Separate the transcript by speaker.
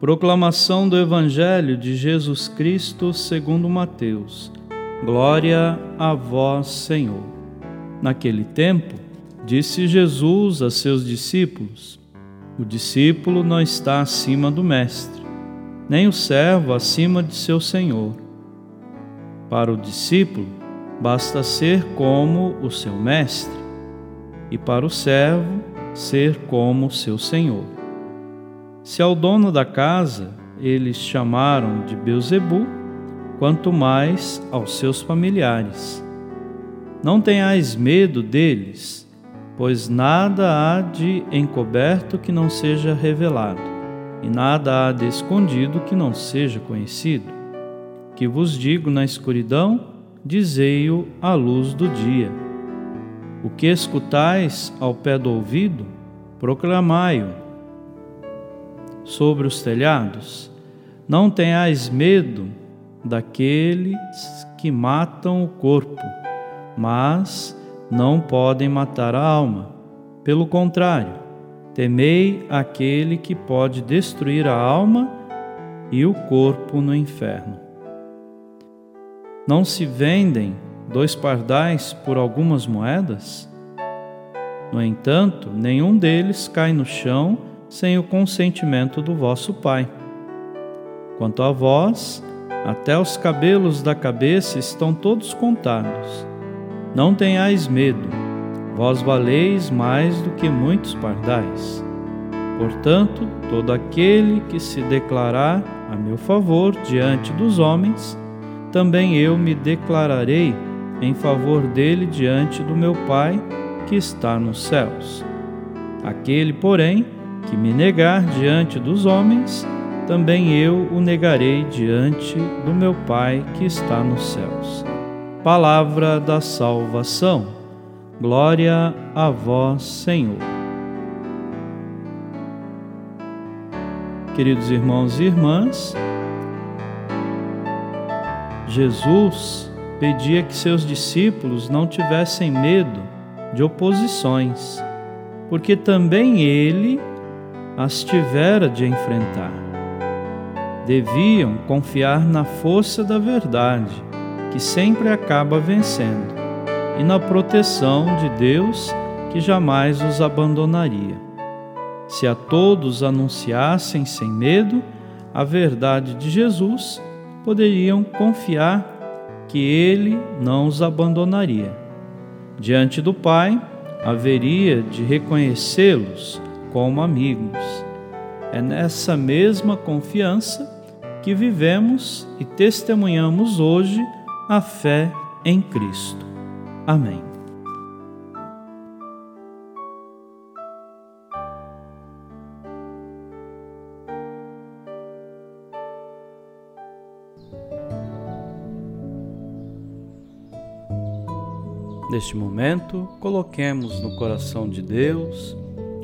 Speaker 1: Proclamação do Evangelho de Jesus Cristo segundo Mateus. Glória a vós, Senhor. Naquele tempo, disse Jesus a seus discípulos: O discípulo não está acima do mestre, nem o servo acima de seu senhor. Para o discípulo, basta ser como o seu mestre, e para o servo, ser como o seu senhor. Se ao dono da casa eles chamaram de Beuzebu, quanto mais aos seus familiares. Não tenhais medo deles, pois nada há de encoberto que não seja revelado, e nada há de escondido que não seja conhecido. Que vos digo na escuridão, dizei-o à luz do dia. O que escutais ao pé do ouvido, proclamai-o sobre os telhados? Não tenhais medo daqueles que matam o corpo, mas não podem matar a alma. Pelo contrário, temei aquele que pode destruir a alma e o corpo no inferno. Não se vendem dois pardais por algumas moedas? No entanto, nenhum deles cai no chão sem o consentimento do vosso Pai. Quanto a vós, até os cabelos da cabeça estão todos contados. Não tenhais medo, vós valeis mais do que muitos pardais. Portanto, todo aquele que se declarar a meu favor diante dos homens, também eu me declararei em favor dele diante do meu Pai que está nos céus. Aquele, porém, que me negar diante dos homens, também eu o negarei diante do meu Pai que está nos céus. Palavra da salvação. Glória a vós, Senhor. Queridos irmãos e irmãs, Jesus pedia que seus discípulos não tivessem medo de oposições, porque também ele as tivera de enfrentar. Deviam confiar na força da verdade, que sempre acaba vencendo, e na proteção de Deus, que jamais os abandonaria. Se a todos anunciassem sem medo a verdade de Jesus, poderiam confiar que Ele não os abandonaria. Diante do Pai, haveria de reconhecê-los como amigos. É nessa mesma confiança que vivemos e testemunhamos hoje a fé em Cristo. Amém. Neste momento, coloquemos no coração de Deus